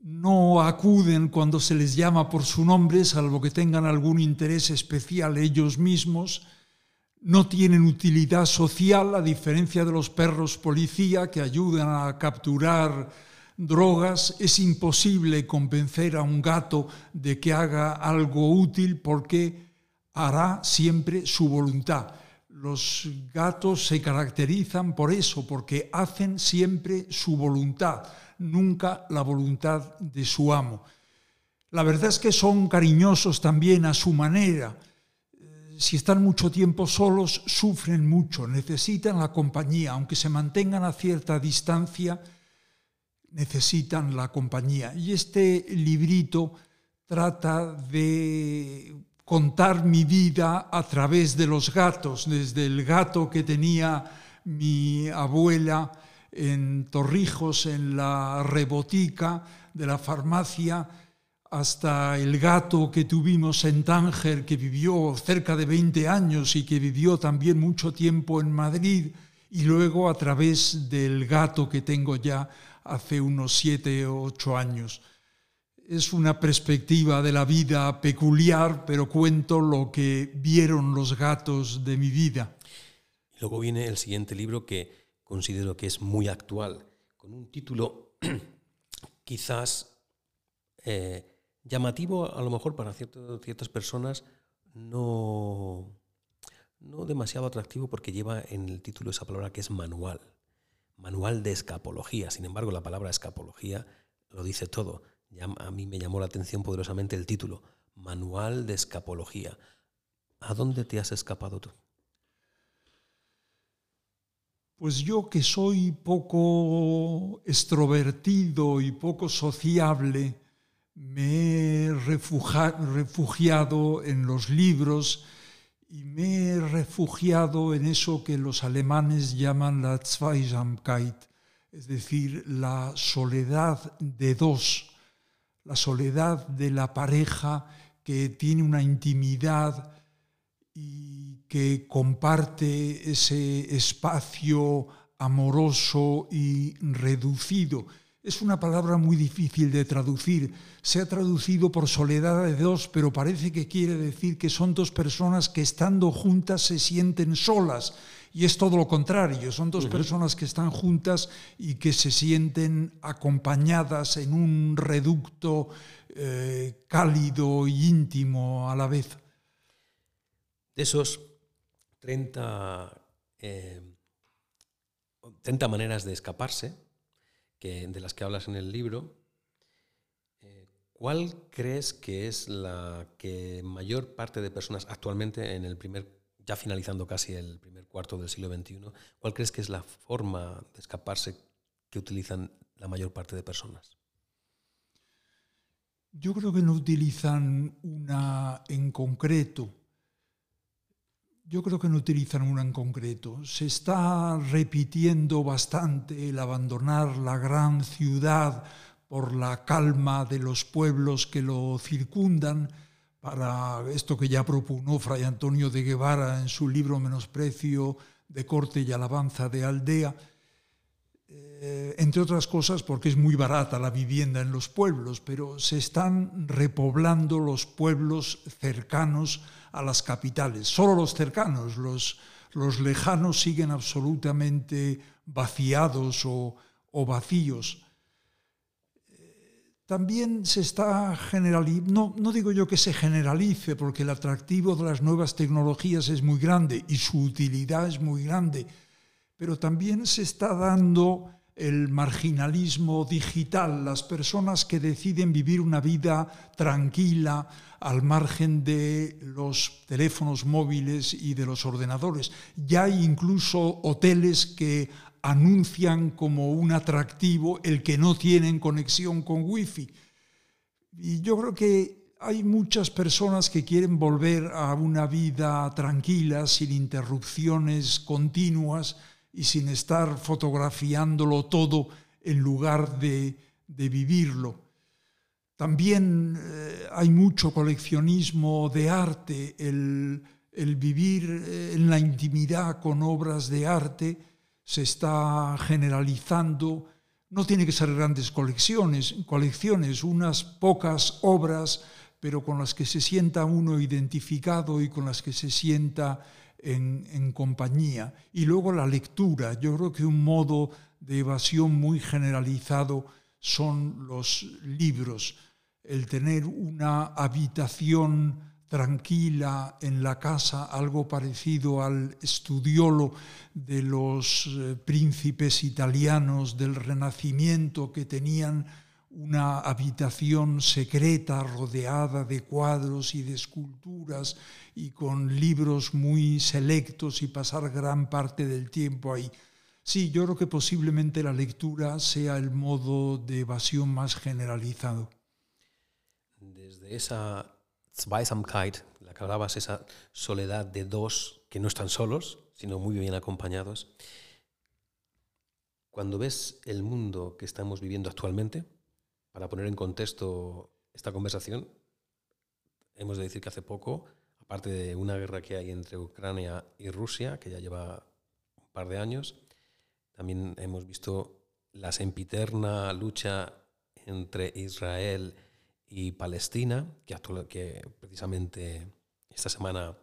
no acuden cuando se les llama por su nombre, salvo que tengan algún interés especial ellos mismos, no tienen utilidad social, a diferencia de los perros policía que ayudan a capturar drogas. Es imposible convencer a un gato de que haga algo útil porque hará siempre su voluntad. Los gatos se caracterizan por eso, porque hacen siempre su voluntad, nunca la voluntad de su amo. La verdad es que son cariñosos también a su manera si están mucho tiempo solos, sufren mucho, necesitan la compañía, aunque se mantengan a cierta distancia, necesitan la compañía. Y este librito trata de contar mi vida a través de los gatos, desde el gato que tenía mi abuela en Torrijos, en la rebotica de la farmacia, hasta el gato que tuvimos en Tánger, que vivió cerca de 20 años y que vivió también mucho tiempo en Madrid, y luego a través del gato que tengo ya hace unos 7 o 8 años. Es una perspectiva de la vida peculiar, pero cuento lo que vieron los gatos de mi vida. Luego viene el siguiente libro que considero que es muy actual, con un título quizás eh, llamativo a lo mejor para ciertas personas, no, no demasiado atractivo porque lleva en el título esa palabra que es manual, manual de escapología. Sin embargo, la palabra escapología lo dice todo. a mí me llamó la atención poderosamente el título, manual de escapología. ¿A dónde te has escapado tú? Pues yo que soy poco extrovertido y poco sociable, me he refugiado en los libros y me he refugiado en eso que los alemanes llaman la Zweisamkeit, es decir, la soledad de dos, la soledad de la pareja que tiene una intimidad que comparte ese espacio amoroso y reducido es una palabra muy difícil de traducir. Se ha traducido por soledad de dos, pero parece que quiere decir que son dos personas que estando juntas se sienten solas. Y es todo lo contrario, son dos personas que están juntas y que se sienten acompañadas en un reducto eh, cálido e íntimo a la vez. De esos 30, 30 eh, maneras de escaparse, de las que hablas en el libro, eh, ¿cuál crees que es la que mayor parte de personas actualmente en el primer, ya finalizando casi el primer cuarto del siglo XXI, cuál crees que es la forma de escaparse que utilizan la mayor parte de personas? Yo creo que no utilizan una en concreto yo creo que no utilizan una en concreto. Se está repitiendo bastante el abandonar la gran ciudad por la calma de los pueblos que lo circundan, para esto que ya propugnó Fray Antonio de Guevara en su libro Menosprecio de corte y alabanza de aldea, eh, entre otras cosas porque es muy barata la vivienda en los pueblos, pero se están repoblando los pueblos cercanos a las capitales, solo los cercanos, los, los lejanos siguen absolutamente vaciados o, o vacíos. También se está generalizando, no, no digo yo que se generalice, porque el atractivo de las nuevas tecnologías es muy grande y su utilidad es muy grande, pero también se está dando el marginalismo digital, las personas que deciden vivir una vida tranquila al margen de los teléfonos móviles y de los ordenadores. Ya hay incluso hoteles que anuncian como un atractivo el que no tienen conexión con wifi. Y yo creo que hay muchas personas que quieren volver a una vida tranquila, sin interrupciones continuas, y sin estar fotografiándolo todo en lugar de, vivirlo. También eh, hay mucho coleccionismo de arte, el, vivir eh, en la intimidad con obras de arte se está generalizando. No tiene que ser grandes colecciones, colecciones, unas pocas obras, pero con las que se sienta uno identificado y con las que se sienta en, compañía. Y luego la lectura. Yo creo que un modo de evasión muy generalizado son los libros. El tener una habitación tranquila en la casa, algo parecido al estudiolo de los eh, príncipes italianos del Renacimiento que tenían una habitación secreta rodeada de cuadros y de esculturas y con libros muy selectos y pasar gran parte del tiempo ahí. Sí, yo creo que posiblemente la lectura sea el modo de evasión más generalizado. Desde esa Zweisamkeit, la que hablabas, esa soledad de dos que no están solos, sino muy bien acompañados, cuando ves el mundo que estamos viviendo actualmente, para poner en contexto esta conversación, hemos de decir que hace poco, aparte de una guerra que hay entre Ucrania y Rusia, que ya lleva un par de años, también hemos visto la sempiterna lucha entre Israel y Palestina, que, que precisamente esta semana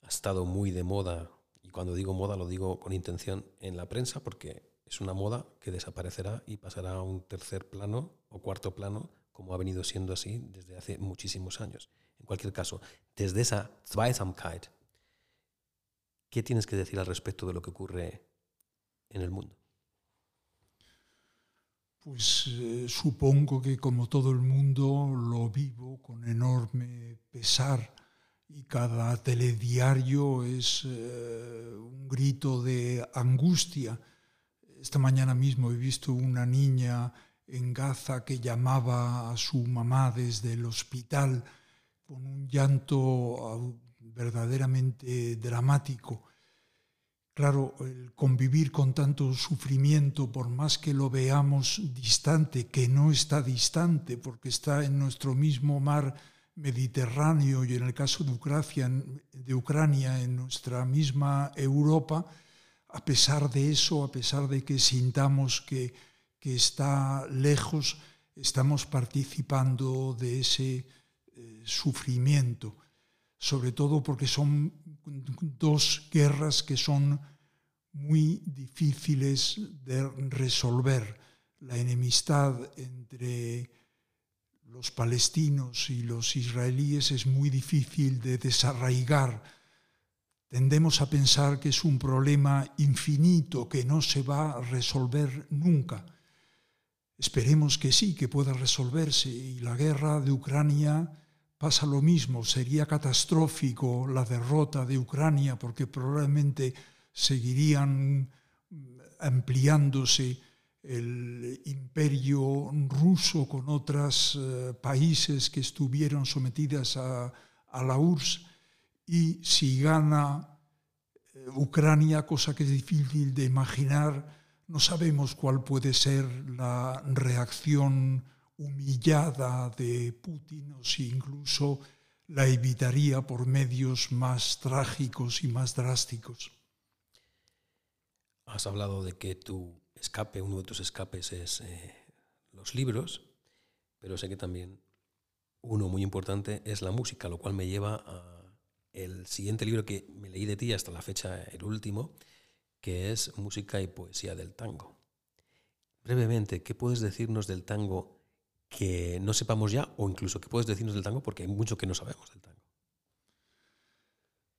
ha estado muy de moda, y cuando digo moda lo digo con intención en la prensa, porque es una moda que desaparecerá y pasará a un tercer plano o cuarto plano, como ha venido siendo así desde hace muchísimos años. En cualquier caso, desde esa Zweisamkeit, ¿qué tienes que decir al respecto de lo que ocurre en el mundo? Pues eh, supongo que como todo el mundo lo vivo con enorme pesar y cada telediario es eh, un grito de angustia esta mañana mismo he visto una niña en Gaza que llamaba a su mamá desde el hospital con un llanto verdaderamente dramático. Claro, el convivir con tanto sufrimiento, por más que lo veamos distante, que no está distante, porque está en nuestro mismo mar Mediterráneo y en el caso de Ucrania, de Ucrania en nuestra misma Europa, a pesar de eso, a pesar de que sintamos que, está lejos, estamos participando de ese eh, sufrimiento, sobre todo porque son dos guerras que son muy difíciles de resolver. La enemistad entre los palestinos y los israelíes es muy difícil de desarraigar Tendemos a pensar que es un problema infinito que no se va a resolver nunca. Esperemos que sí, que pueda resolverse. Y la guerra de Ucrania pasa lo mismo. Sería catastrófico la derrota de Ucrania porque probablemente seguirían ampliándose el imperio ruso con otros eh, países que estuvieron sometidas a, a la URSS y si gana eh, Ucrania, cosa que es difícil de imaginar, no sabemos cuál puede ser la reacción humillada de Putin o si incluso la evitaría por medios más trágicos y más drásticos. Has hablado de que tu escape, uno de tus escapes es eh, los libros, pero sé que también uno muy importante es la música, lo cual me lleva a el siguiente libro que me leí de ti hasta la fecha, el último, que es Música y Poesía del Tango. Brevemente, ¿qué puedes decirnos del tango que no sepamos ya o incluso qué puedes decirnos del tango porque hay mucho que no sabemos del tango?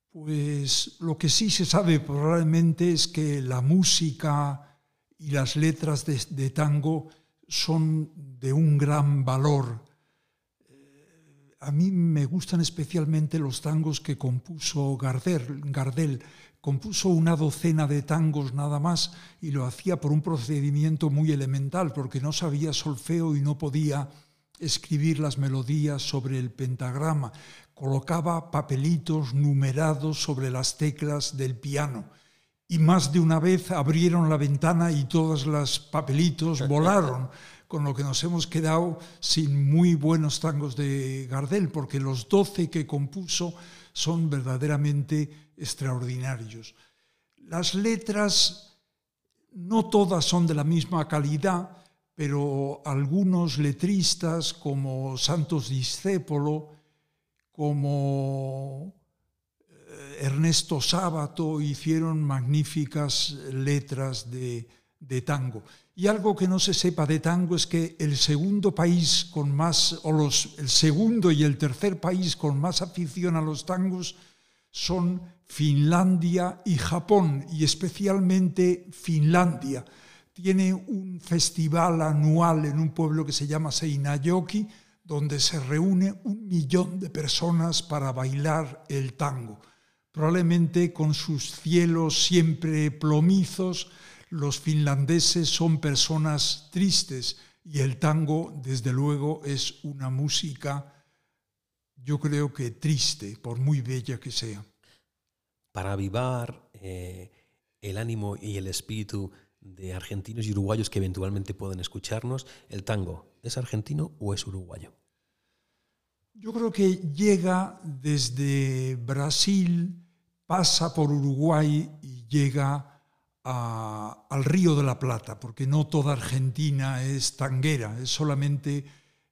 Pues lo que sí se sabe probablemente es que la música y las letras de, de tango son de un gran valor a mí me gustan especialmente los tangos que compuso Gardel. Gardel compuso una docena de tangos nada más y lo hacía por un procedimiento muy elemental, porque no sabía solfeo y no podía escribir las melodías sobre el pentagrama. Colocaba papelitos numerados sobre las teclas del piano. Y más de una vez abrieron la ventana y todos los papelitos volaron con lo que nos hemos quedado sin muy buenos tangos de Gardel, porque los doce que compuso son verdaderamente extraordinarios. Las letras no todas son de la misma calidad, pero algunos letristas como Santos Discépolo, como Ernesto Sábato hicieron magníficas letras de, de tango. Y algo que no se sepa de tango es que el segundo país con más, o los, el segundo y el tercer país con más afición a los tangos son Finlandia y Japón, y especialmente Finlandia. Tiene un festival anual en un pueblo que se llama Seinayoki, donde se reúne un millón de personas para bailar el tango. Probablemente con sus cielos siempre plomizos, los finlandeses son personas tristes y el tango, desde luego, es una música, yo creo que triste, por muy bella que sea. Para avivar eh, el ánimo y el espíritu de argentinos y uruguayos que eventualmente pueden escucharnos, ¿el tango es argentino o es uruguayo? Yo creo que llega desde Brasil, pasa por Uruguay y llega al Río de la Plata, porque no toda Argentina es tanguera, es solamente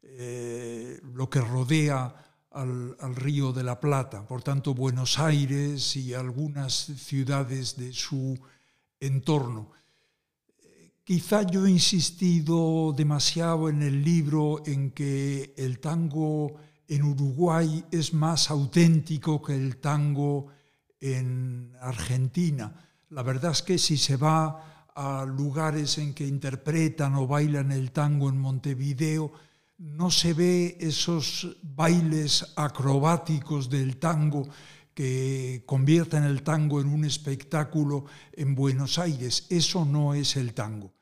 eh, lo que rodea al, Río de la Plata. Por tanto, Buenos Aires y algunas ciudades de su entorno. Quizá yo he insistido demasiado en el libro en que el tango en Uruguay es más auténtico que el tango en Argentina la verdad es que si se va a lugares en que interpretan o bailan el tango en Montevideo, no se ve esos bailes acrobáticos del tango que convierten el tango en un espectáculo en Buenos Aires. Eso no es el tango.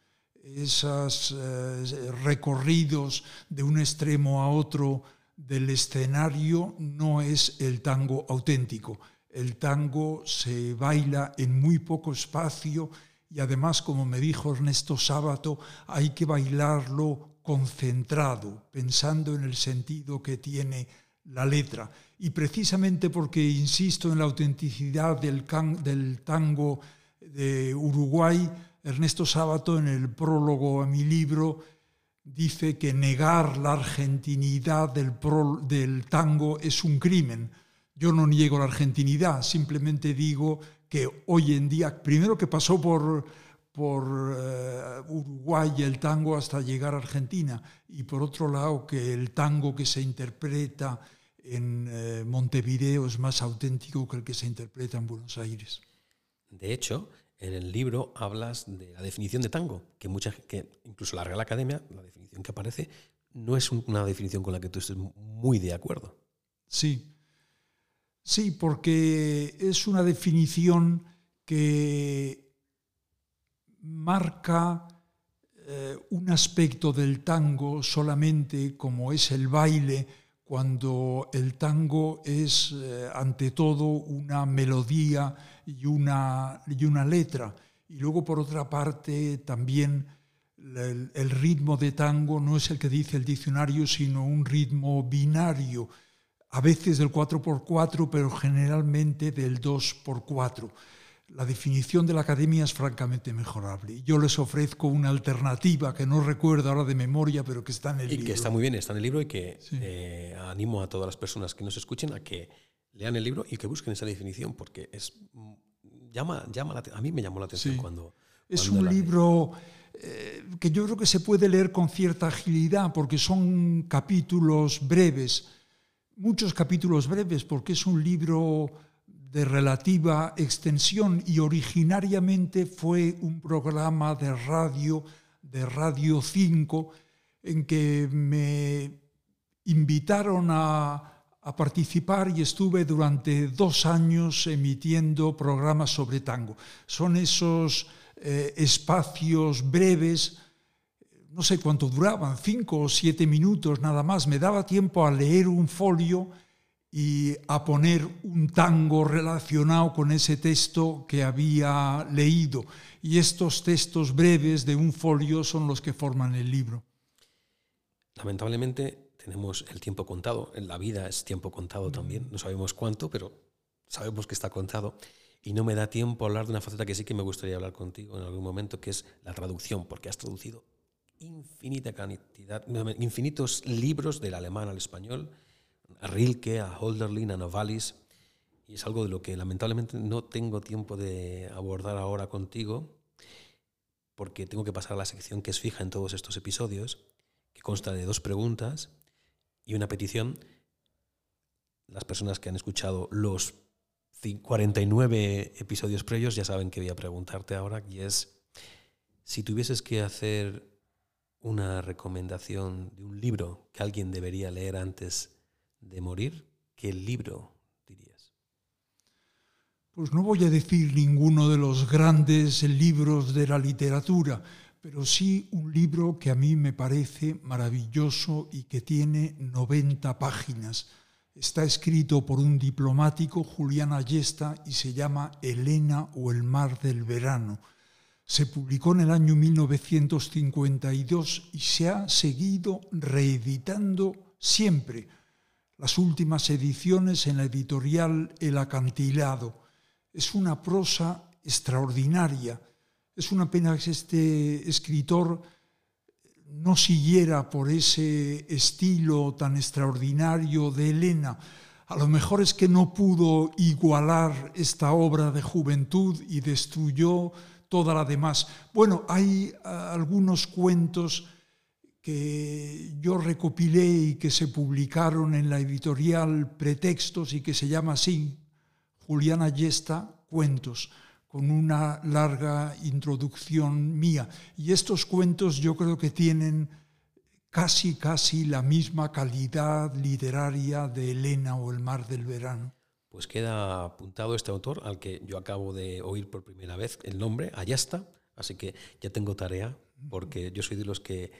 Esos eh, recorridos de un extremo a otro del escenario no es el tango auténtico. El tango se baila en muy poco espacio y además, como me dijo Ernesto Sábato, hay que bailarlo concentrado, pensando en el sentido que tiene la letra. Y precisamente porque insisto en la autenticidad del, tango de Uruguay, Ernesto Sábato en el prólogo a mi libro dice que negar la argentinidad del tango es un crimen yo no niego la argentinidad, simplemente digo que hoy en día, primero que pasó por, por eh, Uruguay el tango hasta llegar a Argentina, y por otro lado que el tango que se interpreta en eh, Montevideo es más auténtico que el que se interpreta en Buenos Aires. De hecho, en el libro hablas de la definición de tango, que, mucha, que incluso la Real Academia, la definición que aparece, no es una definición con la que tú estés muy de acuerdo. Sí, Sí, porque es una definición que marca eh, un aspecto del tango solamente como es el baile, cuando el tango es eh, ante todo una melodía y una, y una, letra. Y luego por otra parte también el ritmo de tango no es el que dice el diccionario, sino un ritmo binario a veces del 4x4, pero generalmente del 2x4. La definición de la academia es francamente mejorable. Yo les ofrezco una alternativa que no recuerdo ahora de memoria, pero que está en el libro. Y que está muy bien, está en el libro y que eh, animo a todas las personas que nos escuchen a que lean el libro y que busquen esa definición, porque es llama, llama a mí me llamó la atención cuando... Es un libro eh, que yo creo que se puede leer con cierta agilidad, porque son capítulos breves muchos capítulos breves porque es un libro de relativa extensión y originariamente fue un programa de radio, de Radio 5, en que me invitaron a, participar y estuve durante dos años emitiendo programas sobre tango. Son esos eh, espacios breves no sé cuánto duraban, cinco o siete minutos nada más, me daba tiempo a leer un folio y a poner un tango relacionado con ese texto que había leído. Y estos textos breves de un folio son los que forman el libro. Lamentablemente tenemos el tiempo contado, en la vida es tiempo contado mm. también, no sabemos cuánto, pero sabemos que está contado. Y no me da tiempo a hablar de una faceta que sí que me gustaría hablar contigo en algún momento, que es la traducción, porque has traducido infinita cantidad, infinitos libros del alemán al español, a Rilke, a Holderlin, a Novalis, y es algo de lo que lamentablemente no tengo tiempo de abordar ahora contigo, porque tengo que pasar a la sección que es fija en todos estos episodios, que consta de dos preguntas y una petición. Las personas que han escuchado los 49 episodios previos ya saben que voy a preguntarte ahora, y es, si tuvieses que hacer una recomendación de un libro que alguien debería leer antes de morir, ¿qué libro pues no voy a decir ninguno de los grandes libros de la literatura, pero sí un libro que a mí me parece maravilloso y que tiene 90 páginas. Está escrito por un diplomático, Julián Ayesta, y se llama Elena o el mar del verano. Se publicó en el año 1952 y se ha seguido reeditando siempre. Las últimas ediciones en la editorial El Acantilado es una prosa extraordinaria. Es una pena que este escritor no siguiera por ese estilo tan extraordinario de Elena. A lo mejor es que no pudo igualar esta obra de juventud y destruyó toda la demás. Bueno, hay ah, algunos cuentos que yo recopilé y que se publicaron en la editorial Pretextos y que se llama así, Juliana Yesta, cuentos, con una larga introducción mía. Y estos cuentos yo creo que tienen casi, casi la misma calidad literaria de Elena o El mar del verano. Pues queda apuntado este autor al que yo acabo de oír por primera vez el nombre, Ayasta, así que ya tengo tarea, porque yo soy de los que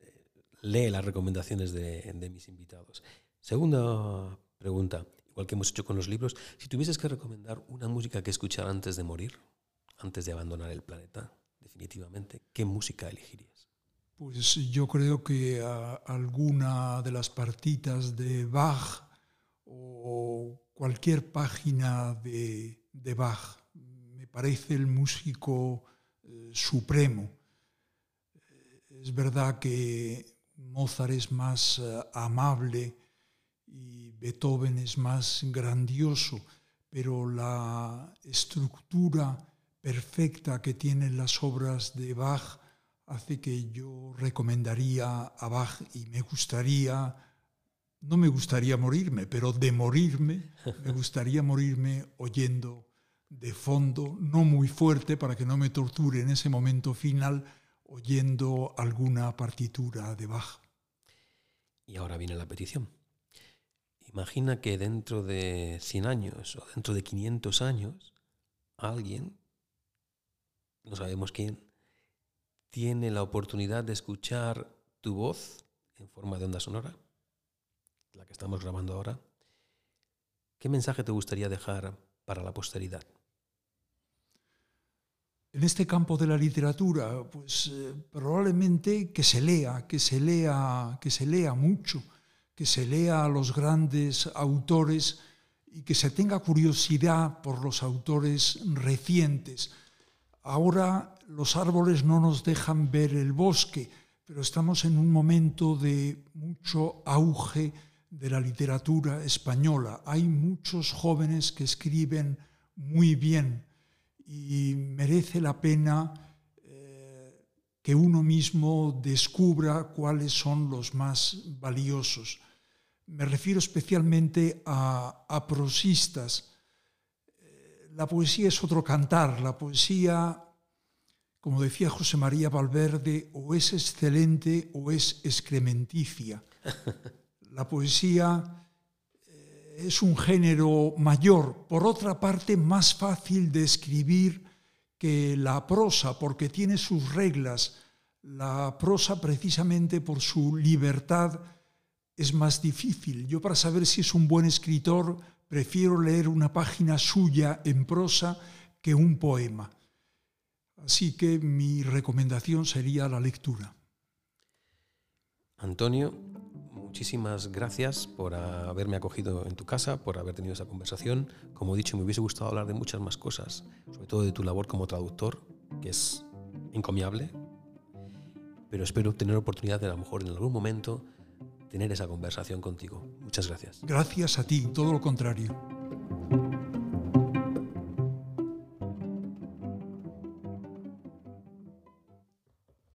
eh, lee las recomendaciones de, de mis invitados. Segunda pregunta, igual que hemos hecho con los libros, si tuvieses que recomendar una música que escuchar antes de morir, antes de abandonar el planeta, definitivamente, ¿qué música elegirías? Pues yo creo que alguna de las partitas de Bach o cualquier página de, Bach me parece el músico eh, supremo. Eh, es verdad que Mozart es más eh, amable, y Beethoven es más grandioso, pero la estructura perfecta que tienen las obras de Bach hace que yo recomendaría a Bach y me gustaría, no me gustaría morirme, pero de morirme, me gustaría morirme oyendo de fondo, no muy fuerte para que no me torture en ese momento final, oyendo alguna partitura de Bach. Y ahora viene la petición. Imagina que dentro de 100 años o dentro de 500 años, alguien, no sabemos quién, tiene la oportunidad de escuchar tu voz en forma de onda sonora, la que estamos grabando ahora. ¿Qué mensaje te gustaría dejar para la posteridad? En este campo de la literatura, pues eh, probablemente que se lea, que se lea, que se lea mucho que se lea a los grandes autores y que se tenga curiosidad por los autores recientes. Ahora los árboles no nos dejan ver el bosque, pero estamos en un momento de mucho auge de la literatura española. Hay muchos jóvenes que escriben muy bien y merece la pena eh, que uno mismo descubra cuáles son los más valiosos. Me refiero especialmente a, prosistas. Eh, la poesía es otro cantar. La poesía, como decía José María Valverde, o es excelente o es excrementicia. La poesía eh, es un género mayor, por otra parte más fácil de escribir que la prosa, porque tiene sus reglas. La prosa precisamente por su libertad es más difícil. Yo para saber si es un buen escritor prefiero leer una página suya en prosa que un poema. Así que mi recomendación sería la lectura. Antonio, muchísimas gracias por haberme acogido en tu casa, por haber tenido esa conversación. Como he dicho, me hubiese gustado hablar de muchas más cosas, sobre todo de tu labor como traductor, que es encomiable. Pero espero tener oportunidad de a lo mejor en algún momento tener esa conversación contigo. Muchas gracias. Gracias a ti, todo lo contrario.